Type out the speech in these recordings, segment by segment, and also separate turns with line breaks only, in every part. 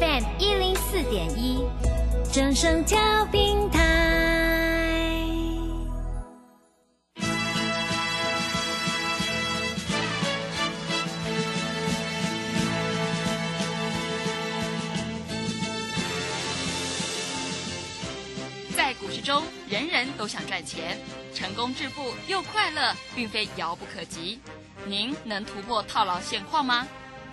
FM 一零四点一，
正声调频台。
在股市中，人人都想赚钱，成功致富又快乐，并非遥不可及。您能突破套牢现况吗？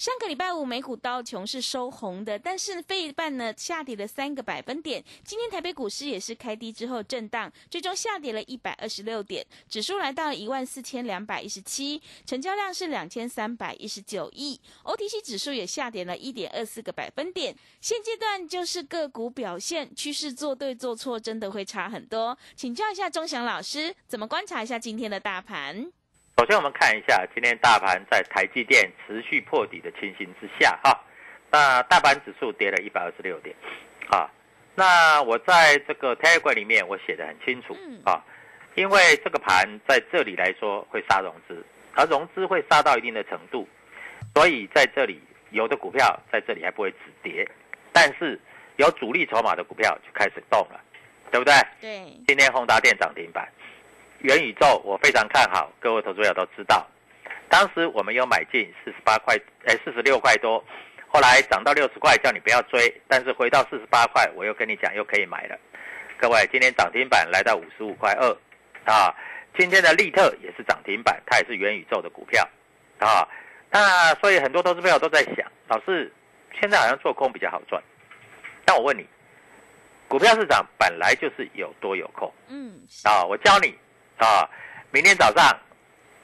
上个礼拜五美股刀琼是收红的，但是费半呢下跌了三个百分点。今天台北股市也是开低之后震荡，最终下跌了一百二十六点，指数来到一万四千两百一十七，成交量是两千三百一十九亿。OTC 指数也下跌了一点二四个百分点。现阶段就是个股表现趋势，做对做错真的会差很多。请教一下钟祥老师，怎么观察一下今天的大盘？
首先，我们看一下今天大盘在台积电持续破底的情形之下，哈，那大盘指数跌了一百二十六点，啊，那我在这个 Telegram 里面我写的很清楚，啊，因为这个盘在这里来说会杀融资，而融资会杀到一定的程度，所以在这里有的股票在这里还不会止跌，但是有主力筹码的股票就开始动了，对不对？
对，
今天宏达电涨停板。元宇宙我非常看好，各位投资者都知道。当时我们有买进四十八块，哎，四十六块多，后来涨到六十块，叫你不要追，但是回到四十八块，我又跟你讲又可以买了。各位，今天涨停板来到五十五块二，啊，今天的利特也是涨停板，它也是元宇宙的股票，啊，那所以很多投资朋友都在想，老师现在好像做空比较好赚，但我问你，股票市场本来就是有多有空，
嗯，
啊，我教你。啊，明天早上，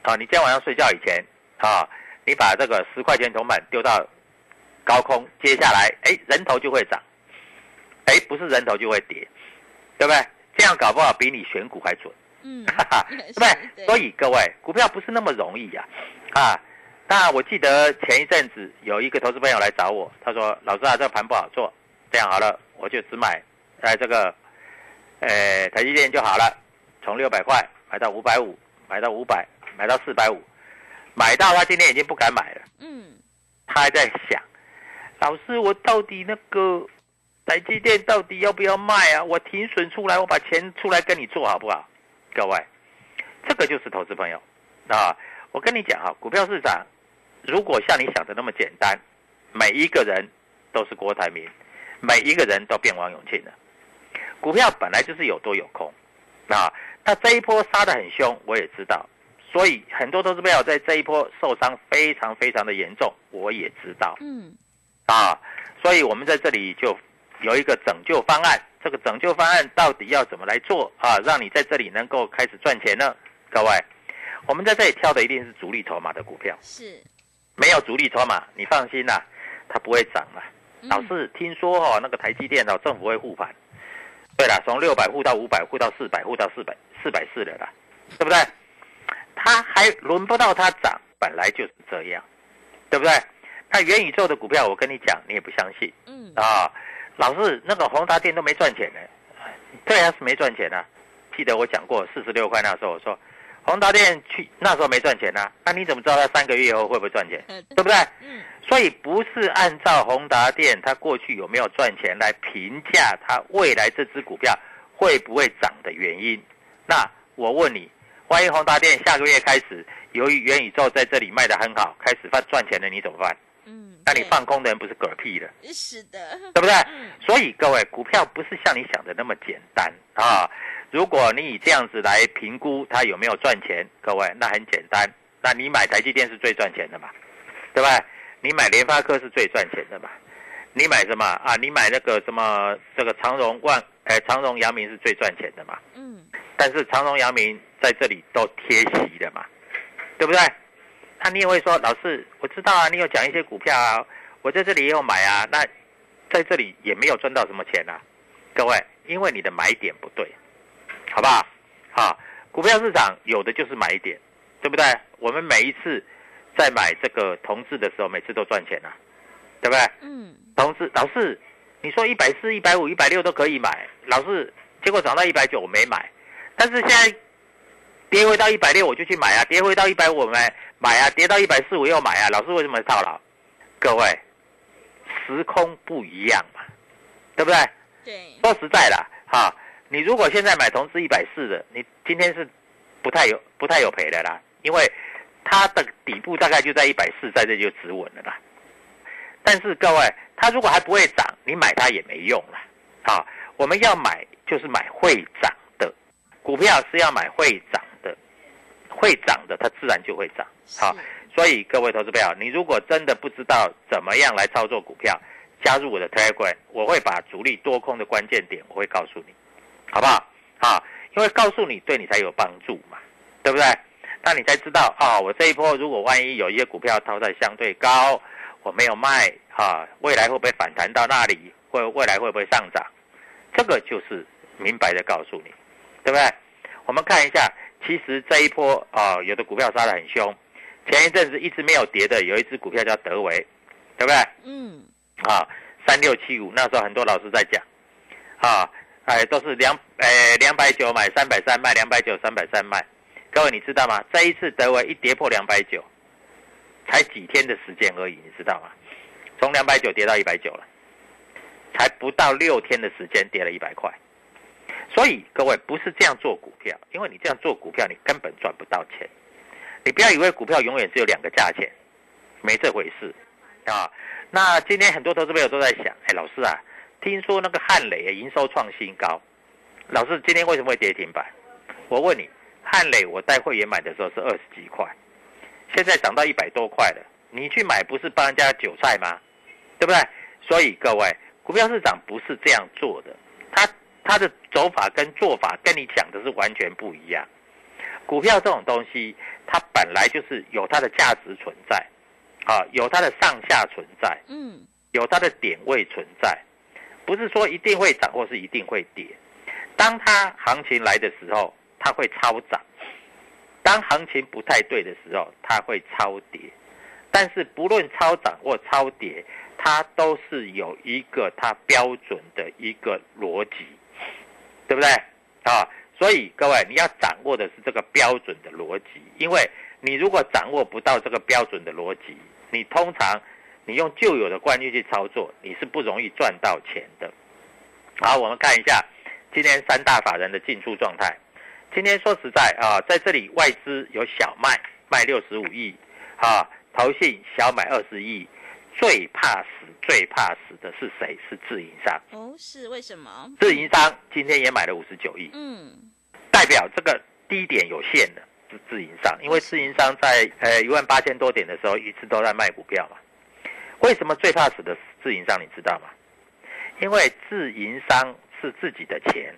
啊，你今天晚上睡觉以前，啊，你把这个十块钱铜板丢到高空，接下来，哎，人头就会涨，哎，不是人头就会跌，对不对？这样搞不好比你选股还准，
嗯，
哈哈，对不对？所以各位，股票不是那么容易呀、啊，啊，那我记得前一阵子有一个投资朋友来找我，他说，老师啊，这个盘不好做，这样好了，我就只买，哎，这个，呃，台积电就好了，从六百块。买到五百五，买到五百，买到四百五，买到他今天已经不敢买了。
嗯，
他还在想，老师，我到底那个台积电到底要不要卖啊？我停损出来，我把钱出来跟你做好不好？各位，这个就是投资朋友啊！我跟你讲哈，股票市场如果像你想的那么简单，每一个人都是郭台铭，每一个人都变王永庆了。股票本来就是有多有空啊。那这一波杀得很凶，我也知道，所以很多投资朋友在这一波受伤非常非常的严重，我也知道。
嗯，
啊，所以我们在这里就有一个拯救方案。这个拯救方案到底要怎么来做啊？让你在这里能够开始赚钱呢？各位，我们在这里挑的一定是主力筹码的股票，
是
没有主力筹码，你放心啦、啊，它不会涨了。
嗯
老是听说哦，那个台积电哦，政府会护盘。对了，从六百护到五百，护到四百，护到四百，四百四了啦，对不对？它还轮不到它涨，本来就是这样，对不对？那元宇宙的股票，我跟你讲，你也不相信
嗯，
啊。老是那个宏达电都没赚钱呢，对啊，是没赚钱啊。记得我讲过四十六块那时候，我说宏达电去那时候没赚钱啊，那你怎么知道它三个月以后会不会赚钱？
呃
对不对？
嗯，
所以不是按照宏达电它过去有没有赚钱来评价它未来这只股票会不会涨的原因。那我问你，万一宏达电下个月开始，由于元宇宙在这里卖的很好，开始赚赚钱了，你怎么办？
嗯，
那你放空的人不是嗝屁了，
是的，
对不对？
嗯
所以各位，股票不是像你想的那么简单啊！如果你以这样子来评估它有没有赚钱，各位，那很简单，那你买台积电是最赚钱的嘛，对吧？你买联发科是最赚钱的嘛？你买什么啊？你买那个什么这个长荣万，哎，长荣阳明是最赚钱的嘛？
嗯，
但是长荣、阳明在这里都贴息的嘛，对不对？那你也会说，老师，我知道啊，你有讲一些股票啊，我在这里也有买啊，那在这里也没有赚到什么钱啊，各位，因为你的买点不对，好不好？好，股票市场有的就是买点，对不对？我们每一次在买这个同志的时候，每次都赚钱啊，对不对？
嗯，
同志，老师，你说一百四、一百五、一百六都可以买，老是，结果涨到一百九我没买，但是现在跌回到一百六我就去买啊，跌回到一百五买买啊，跌到一百四我又买啊，老师为什么套牢？各位，时空不一样嘛，对不对？
对，
说实在的，哈，你如果现在买同志一百四的，你今天是不太有不太有赔的啦，因为它的底部大概就在一百四，在这就止稳了啦。但是各位，它如果还不会涨，你买它也没用了。好，我们要买就是买会涨的股票，是要买会涨的，会涨的它自然就会涨。好，所以各位投资朋友，你如果真的不知道怎么样来操作股票，加入我的 Telegram，我会把主力多空的关键点，我会告诉你，好不好？啊，因为告诉你对你才有帮助嘛，对不对？那你才知道啊、我这一波如果万一有一些股票套在相对高，我没有卖啊，未来会不会反弹到那里？会未来会不会上涨？这个就是明白的告诉你，对不对？我们看一下，其实这一波啊、有的股票杀得很凶，前一阵子一直没有跌的，有一只股票叫德维，对不对？
嗯，
啊，三六七五，那时候很多老师在讲，啊，哎，都是两，哎，两百九买，三百三卖，两百九，三百三卖。各位你知道吗？这一次德维一跌破两百九，才几天的时间而已，你知道吗？从两百九跌到一百九了，才不到六天的时间跌了一百块。所以各位不是这样做股票，因为你这样做股票，你根本赚不到钱。你不要以为股票永远只有两个价钱，没这回事啊。那今天很多投资朋友都在想，哎，老师啊，听说那个汉磊营收创新高，老师今天为什么会跌停板？我问你，汉磊我带会员买的时候是二十几块，现在涨到一百多块了，你去买不是帮人家韭菜吗？对不对？所以各位，股票市场不是这样做的，它它的走法跟做法跟你讲的是完全不一样。股票这种东西，它本来就是有它的价值存在，啊，有它的上下存在，
嗯，
有它的点位存在，不是说一定会涨或是一定会跌。当它行情来的时候，它会超涨；当行情不太对的时候，它会超跌。但是不论超涨或超跌，它都是有一个它标准的一个逻辑，对不对？啊，所以各位你要掌握的是这个标准的逻辑，因为你如果掌握不到这个标准的逻辑，你通常你用旧有的惯例去操作，你是不容易赚到钱的。好，我们看一下今天三大法人的进出状态。今天说实在啊，在这里外资有小卖卖六十五亿，啊，投信小买二十亿，最怕死最怕死的是谁？是自营商。
哦，是为什么？
自营商今天也买了五十九亿，
嗯，
代表这个低点有限的是自营商，因为自营商在呃一万八千多点的时候一直都在卖股票嘛。为什么最怕死的是自营商？你知道吗？因为自营商是自己的钱，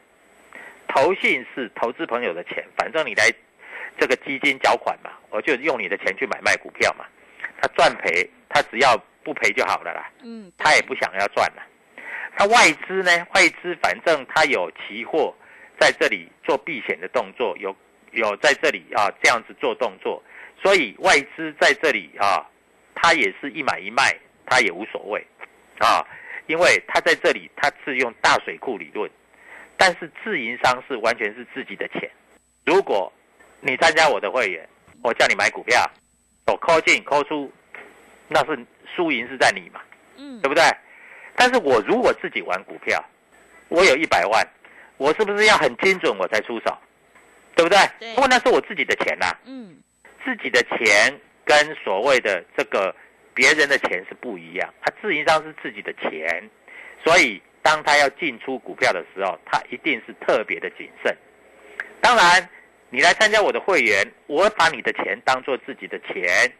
投信是投资朋友的钱，反正你来这个基金缴款嘛，我就用你的钱去买卖股票嘛。他赚赔，他只要不赔就好了啦。
嗯，
他也不想要赚了。他外资呢？外资反正他有期货在这里做避险的动作，有有在这里啊这样子做动作，所以外资在这里啊，他也是一买一卖，他也无所谓啊，因为他在这里他是用大水库理论，但是自营商是完全是自己的钱。如果你参加我的会员，我叫你买股票，我扣进扣出，那是输赢是在你嘛，
嗯
对，不对？但是我如果自己玩股票，我有一百万，我是不是要很精准我才出手，对不对？
对
因为那是我自己的钱呐、
嗯，
自己的钱跟所谓的这个别人的钱是不一样，他自营商是自己的钱，所以当他要进出股票的时候，他一定是特别的谨慎。当然，你来参加我的会员，我把你的钱当做自己的钱，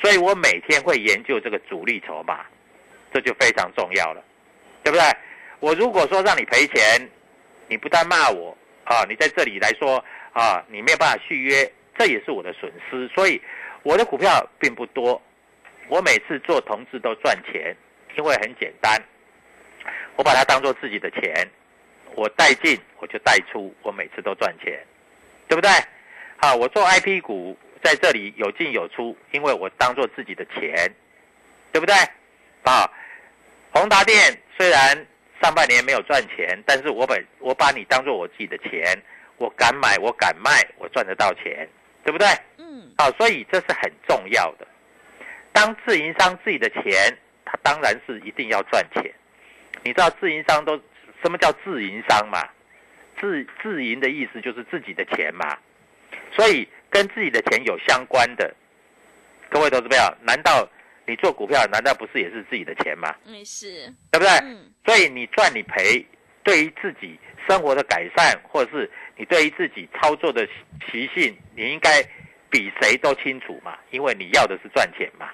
所以我每天会研究这个主力筹码，这就非常重要了，对不对？我如果说让你赔钱，你不但骂我啊，你在这里来说啊，你没有办法续约，这也是我的损失。所以我的股票并不多，我每次做同志都赚钱，因为很简单，我把它当做自己的钱，我带进我就带出，我每次都赚钱，对不对？好，我做 IP 股在这里有进有出，因为我当做自己的钱，对不对？啊，宏达电虽然上半年没有赚钱，但是我把我把你当做我自己的钱，我敢买，我敢卖，我赚得到钱，对不对？
嗯，
好，所以这是很重要的。当自营商自己的钱，他当然是一定要赚钱。你知道自营商都什么叫自营商吗？自自营的意思就是自己的钱嘛。所以跟自己的钱有相关的，各位投资朋友，难道你做股票难道不是也是自己的钱吗？
没事，
对不对？
嗯，
所以你赚你赔，对于自己生活的改善，或者是你对于自己操作的习性，你应该比谁都清楚嘛，因为你要的是赚钱嘛，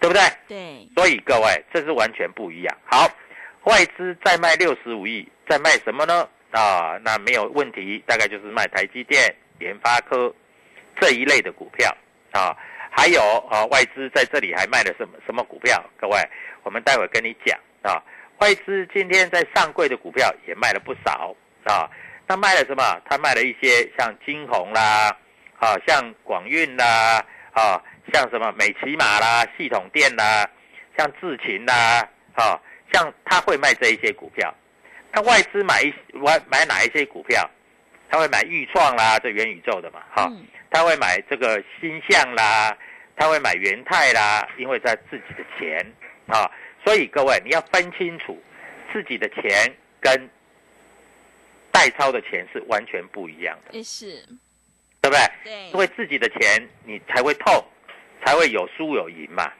对不对？
对，
所以各位，这是完全不一样。好，外资再卖六十五亿，在卖什么呢？啊，那没有问题，大概就是卖台积电、联发科这一类的股票啊。还有啊，外资在这里还卖了什么什么股票？各位，我们待会跟你讲啊。外资今天在上柜的股票也卖了不少啊。那卖了什么？他卖了一些像金鸿啦，啊，像广运啦，啊，像什么美骑马啦、系统店啦，像智勤啦，啊，像他会卖这一些股票。那外资买一买买哪一些股票？他会买豫创啦，这元宇宙的嘛，哈、
嗯
他会买这个星象啦，他会买元泰啦，因为在自己的钱啊，所以各位你要分清楚自己的钱跟代操的钱是完全不一样的，
也是，
对不对？
对，
因为自己的钱你才会痛，才会有输有赢嘛。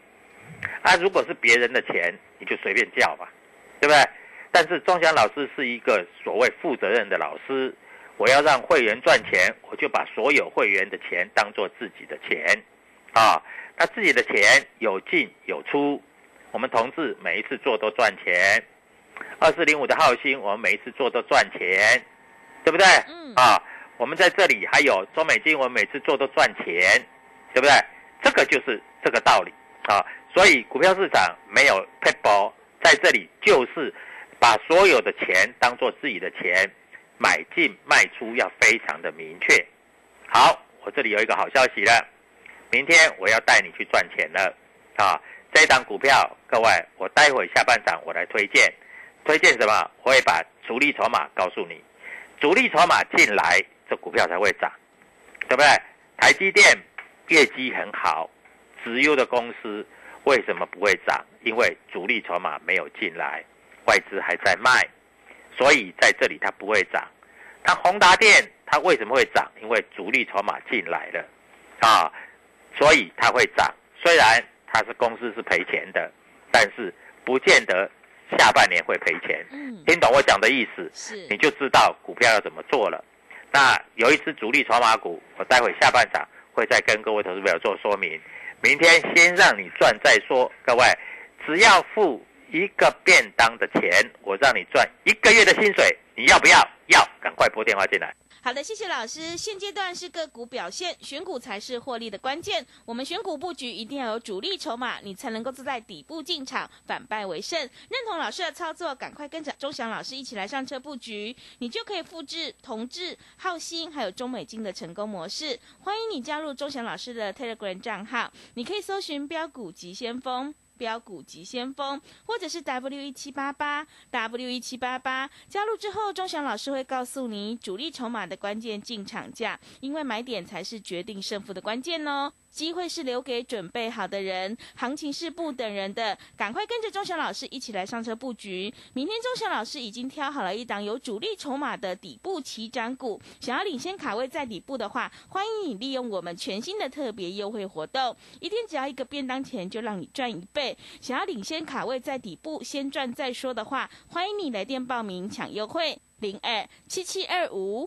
啊，如果是别人的钱，你就随便叫吧，对不对？但是钟祥老师是一个所谓负责任的老师，我要让会员赚钱，我就把所有会员的钱当做自己的钱，啊，那自己的钱有进有出，我们同志每一次做都赚钱，二四零五的浩鑫，我们每一次做都赚钱，对不对？
嗯
啊，我们在这里还有中美金，我们每次做都赚钱，对不对？这个就是这个道理啊。所以股票市场没有 p a 包，在这里就是把所有的钱当做自己的钱，买进卖出要非常的明确。好，我这里有一个好消息了，明天我要带你去赚钱了啊！这一档股票，各位，我待会下半场我来推荐，推荐什么？我会把主力筹码告诉你，主力筹码进来，这股票才会涨，对不对？台积电业绩很好，直优的公司为什么不会涨？因为主力筹码没有进来，外资还在卖，所以在这里它不会涨。它宏达电它为什么会涨？因为主力筹码进来了，啊，所以它会涨。虽然它是公司是赔钱的，但是不见得下半年会赔钱。
嗯，
听懂我讲的意思？
是
你，就知道股票要怎么做了。那有一只主力筹码股，我待会下半场会再跟各位投资朋友做说明。明天先让你赚再说，各位，只要付一个便当的钱，我让你赚一个月的薪水，你要不要？要，赶快拨电话进来。
好的，谢谢老师。现阶段是个股表现，选股才是获利的关键。我们选股布局一定要有主力筹码，你才能够坐在底部进场，反败为胜。认同老师的操作，赶快跟着钟祥老师一起来上车布局，你就可以复制同志、浩鑫还有中美金的成功模式。欢迎你加入钟祥老师的 Telegram 账号，你可以搜寻标股急先锋。标股及先锋，或者是 W 一七八八 W 一七八八，加入之后，钟祥老师会告诉你主力筹码的关键进场价，因为买点才是决定胜负的关键哦。机会是留给准备好的人，行情是不等人的，赶快跟着钟祥老师一起来上车布局。明天钟祥老师已经挑好了一档有主力筹码的底部起涨股，想要领先卡位在底部的话，欢迎你利用我们全新的特别优惠活动，一天只要一个便当钱就让你赚一倍。想要领先卡位在底部，先赚再说的话，欢迎你来电报名抢优惠。零二七七二五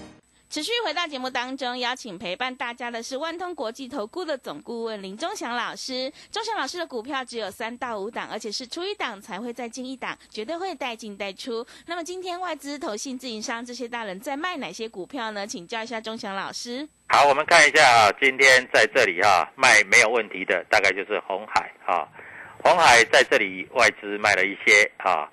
持续回到节目当中，邀请陪伴大家的是万通国际投顾的总顾问林忠祥老师。忠祥老师的股票只有三到五档，而且是出一档才会再进一档，绝对会带进带出。那么今天外资、投信、自营商这些大人在卖哪些股票呢？请教一下忠祥老师。
好，我们看一下啊，今天在这里哈卖没有问题的，大概就是红海啊。红海在这里外资卖了一些啊。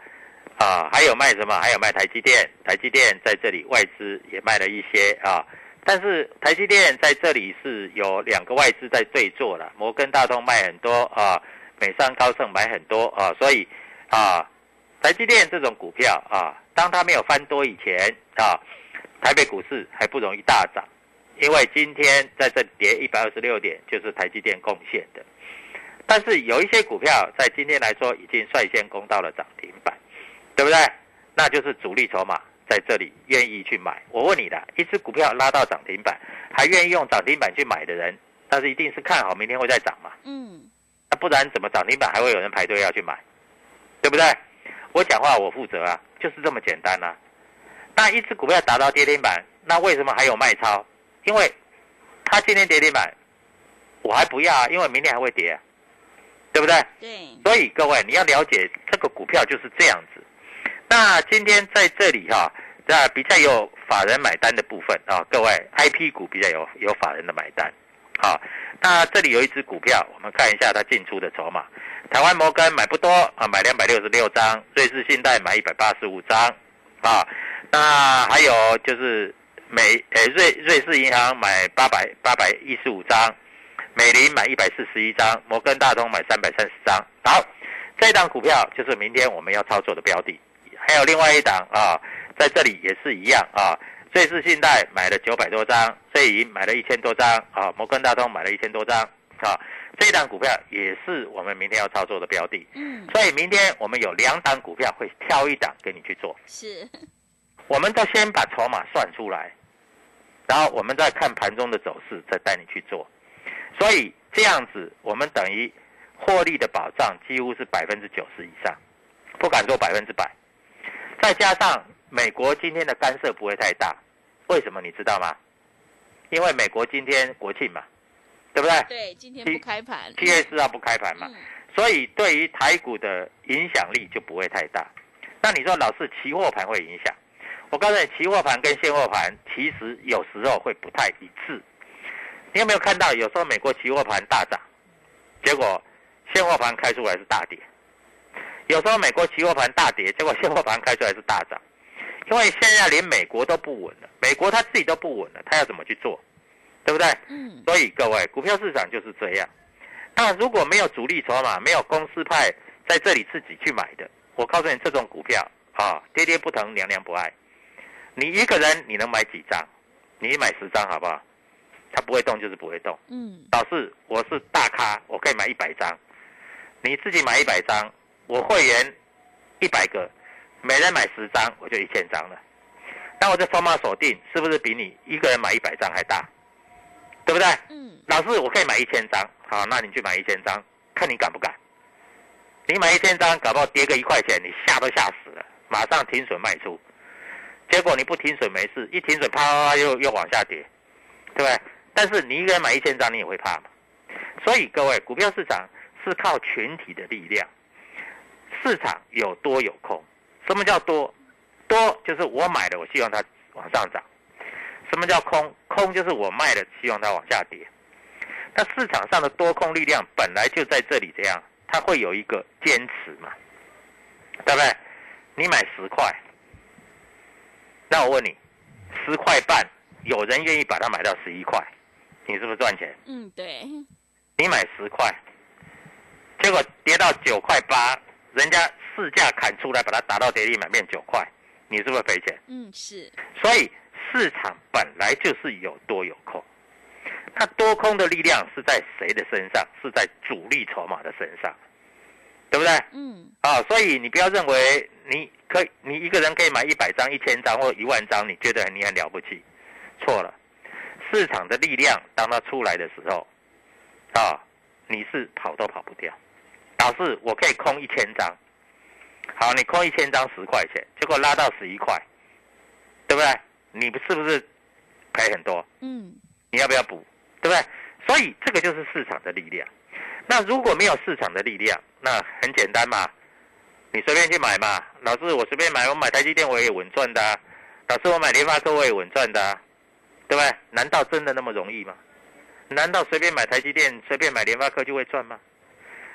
啊，还有卖什么？还有卖台积电，台积电在这里外资也卖了一些啊。但是台积电在这里是有两个外资在对坐了，摩根大通卖很多啊，美商高盛买很多啊，所以啊，台积电这种股票啊，当它没有翻多以前啊，台北股市还不容易大涨，因为今天在这跌一百二十六点，就是台积电贡献的。但是有一些股票在今天来说已经率先攻到了涨停板。对不对？那就是主力筹码在这里愿意去买。我问你的，一只股票拉到涨停板，还愿意用涨停板去买的人，那是一定是看好明天会再涨嘛？嗯，那不然怎么涨停板还会有人排队要去买？对不对？我讲话我负责啊，就是这么简单啊。那一只股票达到跌停板，那为什么还有卖超？因为它今天跌停板，我还不要啊，因为明天还会跌，对不对？
对。
所以各位你要了解这个股票就是这样子。那今天在这里哈，那比较有法人买单的部分啊，各位 I P 股比较有有法人的买单，好，那这里有一只股票，我们看一下它进出的筹码。台湾摩根买不多啊，买两百六十六张；瑞士信贷买一百八十五张，啊，那还有就是美诶瑞瑞士银行买八百八百一十五张，美林买一百四十一张，摩根大通买三百三十张。好，这档股票就是明天我们要操作的标的。还有另外一档啊，在这里也是一样啊。瑞士信贷买了九百多张，瑞银买了一千多张啊，摩根大通买了一千多张啊。这一档股票也是我们明天要操作的标的。嗯。所以明天我们有两档股票会挑一档给你去做。
是。
我们都先把筹码算出来，然后我们再看盘中的走势，再带你去做。所以这样子，我们等于获利的保障几乎是百分之九十以上，不敢说百分之百。再加上美国今天的干涉不会太大，为什么你知道吗？因为美国今天国庆嘛，对不对？
对，今天不开盘，
七月四号不开盘嘛，所以对于台股的影响力就不会太大。那你说老是期货盘会影响？我告诉你，期货盘跟现货盘其实有时候会不太一致。你有没有看到有时候美国期货盘大涨，结果现货盘开出来是大跌？有时候美国期货盘大跌，结果现货盘开出来是大涨，因为现在连美国都不稳了，美国他自己都不稳了，他要怎么去做，对不对？嗯。所以各位，股票市场就是这样。那如果没有主力筹码，没有公司派在这里自己去买的，我告诉你，这种股票啊，跌跌不疼，娘娘不爱。你一个人你能买几张？你买十张好不好？它不会动就是不会动。
嗯，
老师，我是大咖，我可以买一百张，你自己买一百张，我会员一百个，每人买十张，我就一千张了。那我这筹码锁定是不是比你一个人买一百张还大？对不对？
嗯，
老师，我可以买一千张，好，那你去买一千张，看你敢不敢。你买一千张，搞不好跌个一块钱，你吓都吓死了，马上停损卖出。结果你不停损没事，一停损啪啪啪又又往下跌，对不对？但是你一个人买一千张，你也会怕嘛。所以各位，股票市场是靠群体的力量，市场有多有空。什么叫多？多就是我买的，我希望它往上涨。什么叫空？空就是我卖的，希望它往下跌。那市场上的多空力量本来就在这里，这样它会有一个坚持嘛，对不对？你买十块，那我问你，十块半，有人愿意把它买到十一块，你是不是赚钱？
嗯，对，
你买十块，结果跌到九块八，人家市价砍出来，把它打到跌停板变九块，你是不是赔钱？
嗯，是，
所以市场本来就是有多有空，那多空的力量是在谁的身上？是在主力筹码的身上，对不对？
嗯，
啊，所以你不要认为你可以，你一个人可以买一百张、一千张或一万张，你觉得你很了不起，错了。市场的力量当它出来的时候，啊，你是跑都跑不掉。老师，我可以空一千张，好，你空一千张十块钱，结果拉到十一块，对不对？你是不是赔很多？
嗯，
你要不要补？对不对？所以这个就是市场的力量。那如果没有市场的力量，那很简单嘛，你随便去买嘛。老师，我随便买，我买台积电我也稳赚的、啊。老师，我买联发科我也稳赚的、啊，对不对？难道真的那么容易吗？难道随便买台积电、随便买联发科就会赚吗？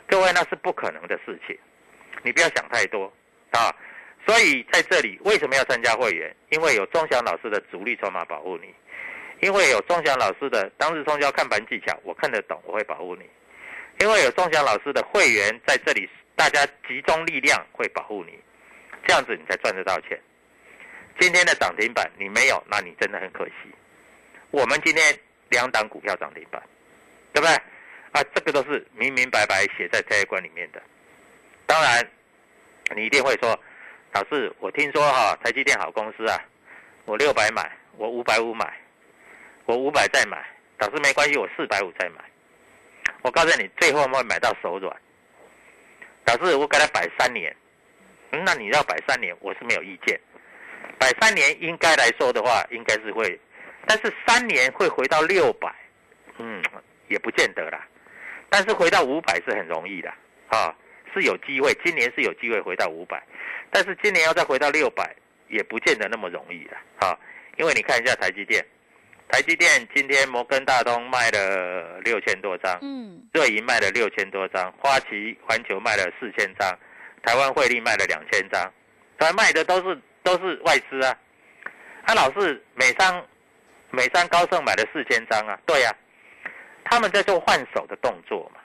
各位，那是不可能的事情。你不要想太多啊。所以在这里为什么要参加会员？因为有钟祥老师的主力筹码保护你，因为有钟祥老师的当日冲销看盘技巧，我看得懂，我会保护你。因为有钟祥老师的会员在这里，大家集中力量会保护你，这样子你才赚得到钱。今天的涨停板你没有，那你真的很可惜。我们今天两档股票涨停板，对不对？啊，这个都是明明白白写在这一关里面的。当然，你一定会说，老师，我听说哈，台积电好公司啊，我六百买，我五百五买，我五百再买，老师没关系，我四百五再买。我告诉你，最后会买到手软。老师，我给他摆三年，嗯那你要摆三年，我是没有意见。摆三年应该来说的话，应该是会，但是三年会回到六百，嗯，也不见得啦。但是回到五百是很容易的，啊，是有机会，今年是有机会回到五百，但是今年要再回到六百，也不见得那么容易了，啊，因为你看一下台积电，台积电今天摩根大通卖了六千多张，
嗯，
瑞银卖了六千多张，花旗环球卖了四千张，台湾汇利卖了两千张，他卖的都是都是外资啊。啊，老是美商美商高盛买了四千张啊，对呀、他们在做换手的动作嘛。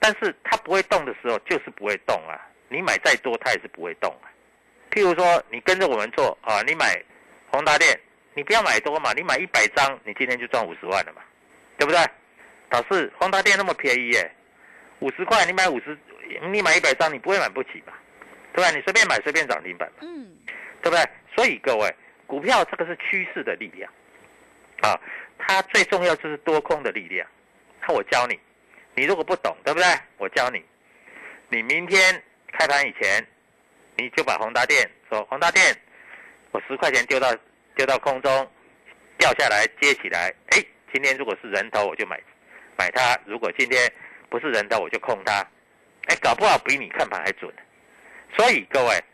但是它不会动的时候，就是不会动啊。你买再多，它也是不会动啊。譬如说，你跟着我们做啊，你买宏达电，你不要买多嘛，你买一百张，你今天就赚五十万了嘛，对不对？老师，宏达电那么便宜耶，五十块你买五十，你买一百张，你不会买不起吧？对吧？你随便买随便涨停板嘛，
嗯，
对不对？所以各位，股票这个是趋势的力量啊，它最重要就是多空的力量。那我教你，你如果不懂，对不对？我教你，你明天开盘以前，你就把宏达电说宏达电，我十块钱丢到丢到空中，掉下来接起来，哎，今天如果是人头我就买买它，如果今天不是人头我就空它，哎，搞不好比你看盘还准。所以各位，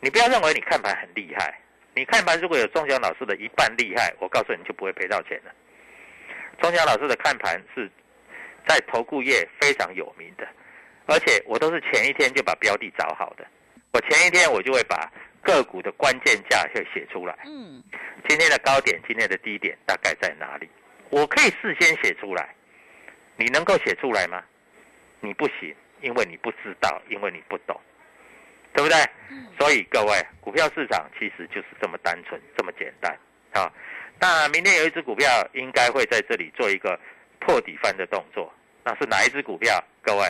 你不要认为你看盘很厉害，你看盘如果有钟祥老师的一半厉害，我告诉你就不会赔到钱了。钟祥老师的看盘是在投顾业非常有名的，而且我都是前一天就把标的找好的，我前一天我就会把个股的关键价会写出来，
嗯，
今天的高点、今天的低点大概在哪里，我可以事先写出来，你能够写出来吗？你不行，因为你不知道，因为你不懂。对不对？
嗯
所以各位，股票市场其实就是这么单纯，这么简单啊。那明天有一只股票应该会在这里做一个破底翻的动作，那是哪一只股票？各位，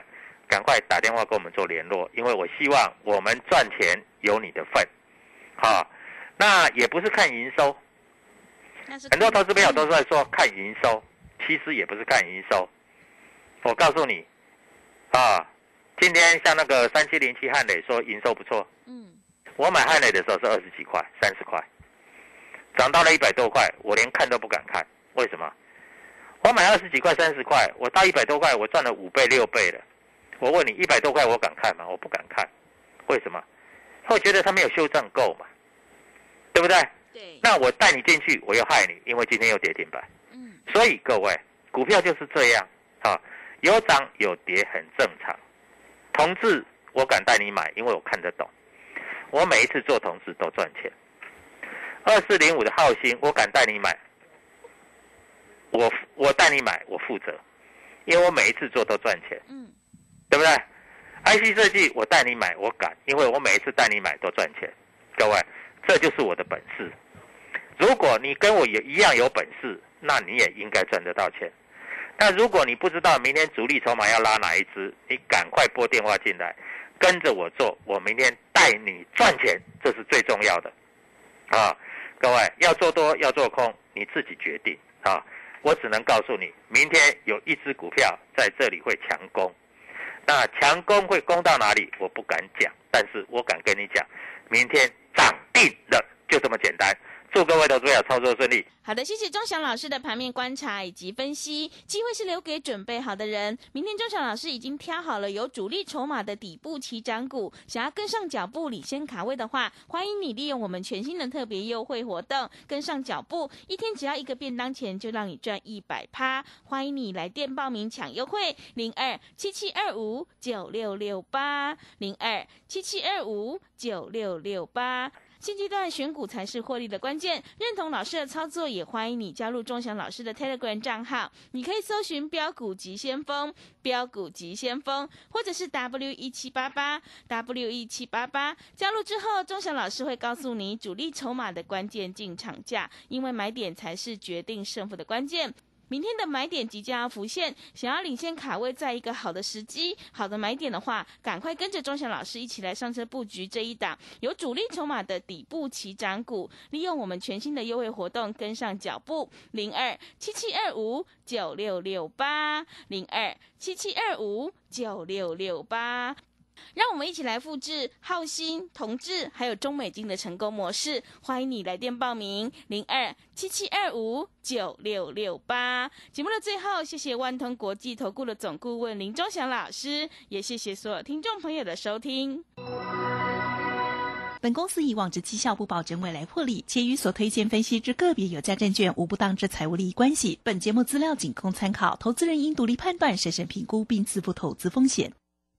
赶快打电话跟我们做联络，因为我希望我们赚钱有你的份。好、那也不是看营收，很多投资朋友都是在说看营收，其实也不是看营收。我告诉你，啊，今天像那个三七零七汉磊说营收不错，
嗯
我买汉磊的时候是二十几块、三十块，涨到了一百多块，我连看都不敢看。为什么？我买二十几块、三十块，我到一百多块，我赚了五倍、六倍了。我问你，一百多块我敢看吗？我不敢看。为什么？我觉得它没有修正够嘛，对不对？
对
那我带你进去，我又害你，因为今天又跌停板。
嗯
所以各位，股票就是这样啊，有涨有跌很正常。同志，我敢带你买，因为我看得懂。我每一次做同志都赚钱。二四零五的浩鑫，我敢带你买，我我带你买，我负责，因为我每一次做都赚钱，
嗯
对不对？IC 设计我带你买，我敢，因为我每一次带你买都赚钱。各位，这就是我的本事。如果你跟我也一样有本事，那你也应该赚得到钱。那如果你不知道明天主力筹码要拉哪一支，你赶快拨电话进来，跟着我做，我明天带你赚钱，这是最重要的。啊，各位要做多要做空，你自己决定啊。我只能告诉你，明天有一只股票在这里会强攻，那强攻会攻到哪里，我不敢讲，但是我敢跟你讲，明天涨定了，就这么简单。祝各位投资者操作顺利。
好的，谢谢钟祥老师的盘面观察以及分析。机会是留给准备好的人。明天钟祥老师已经挑好了有主力筹码的底部起涨股，想要跟上脚步、领先卡位的话，欢迎你利用我们全新的特别优惠活动跟上脚步，一天只要一个便当钱就让你赚一百趴。欢迎你来电报名抢优惠，零二七七二五九六六八零二七七二五九六六八。现阶段选股才是获利的关键，认同老师的操作，也欢迎你加入钟祥老师的 Telegram 账号。你可以搜寻“标股急先锋”、“标股急先锋”，或者是 W 一七八八 W 一七八八。加入之后，钟祥老师会告诉你主力筹码的关键进场价，因为买点才是决定胜负的关键。明天的买点即将要浮现，想要领先卡位，在一个好的时机、好的买点的话，赶快跟着钟祥老师一起来上车布局这一档有主力筹码的底部起涨股，利用我们全新的优惠活动跟上脚步，零二七七二五九六六八零二七七二五九六六八。让我们一起来复制浩鑫、同志还有中美金的成功模式。欢迎你来电报名，零二七七二五九六六八。节目的最后，谢谢万通国际投顾的总顾问林忠祥老师，也谢谢所有听众朋友的收听。
本公司以往之绩效不保证未来获利，且与所推荐分析之个别有价证券无不当之财务利益关系。本节目资料仅供参考，投资人应独立判断、审慎评估并自负投资风险。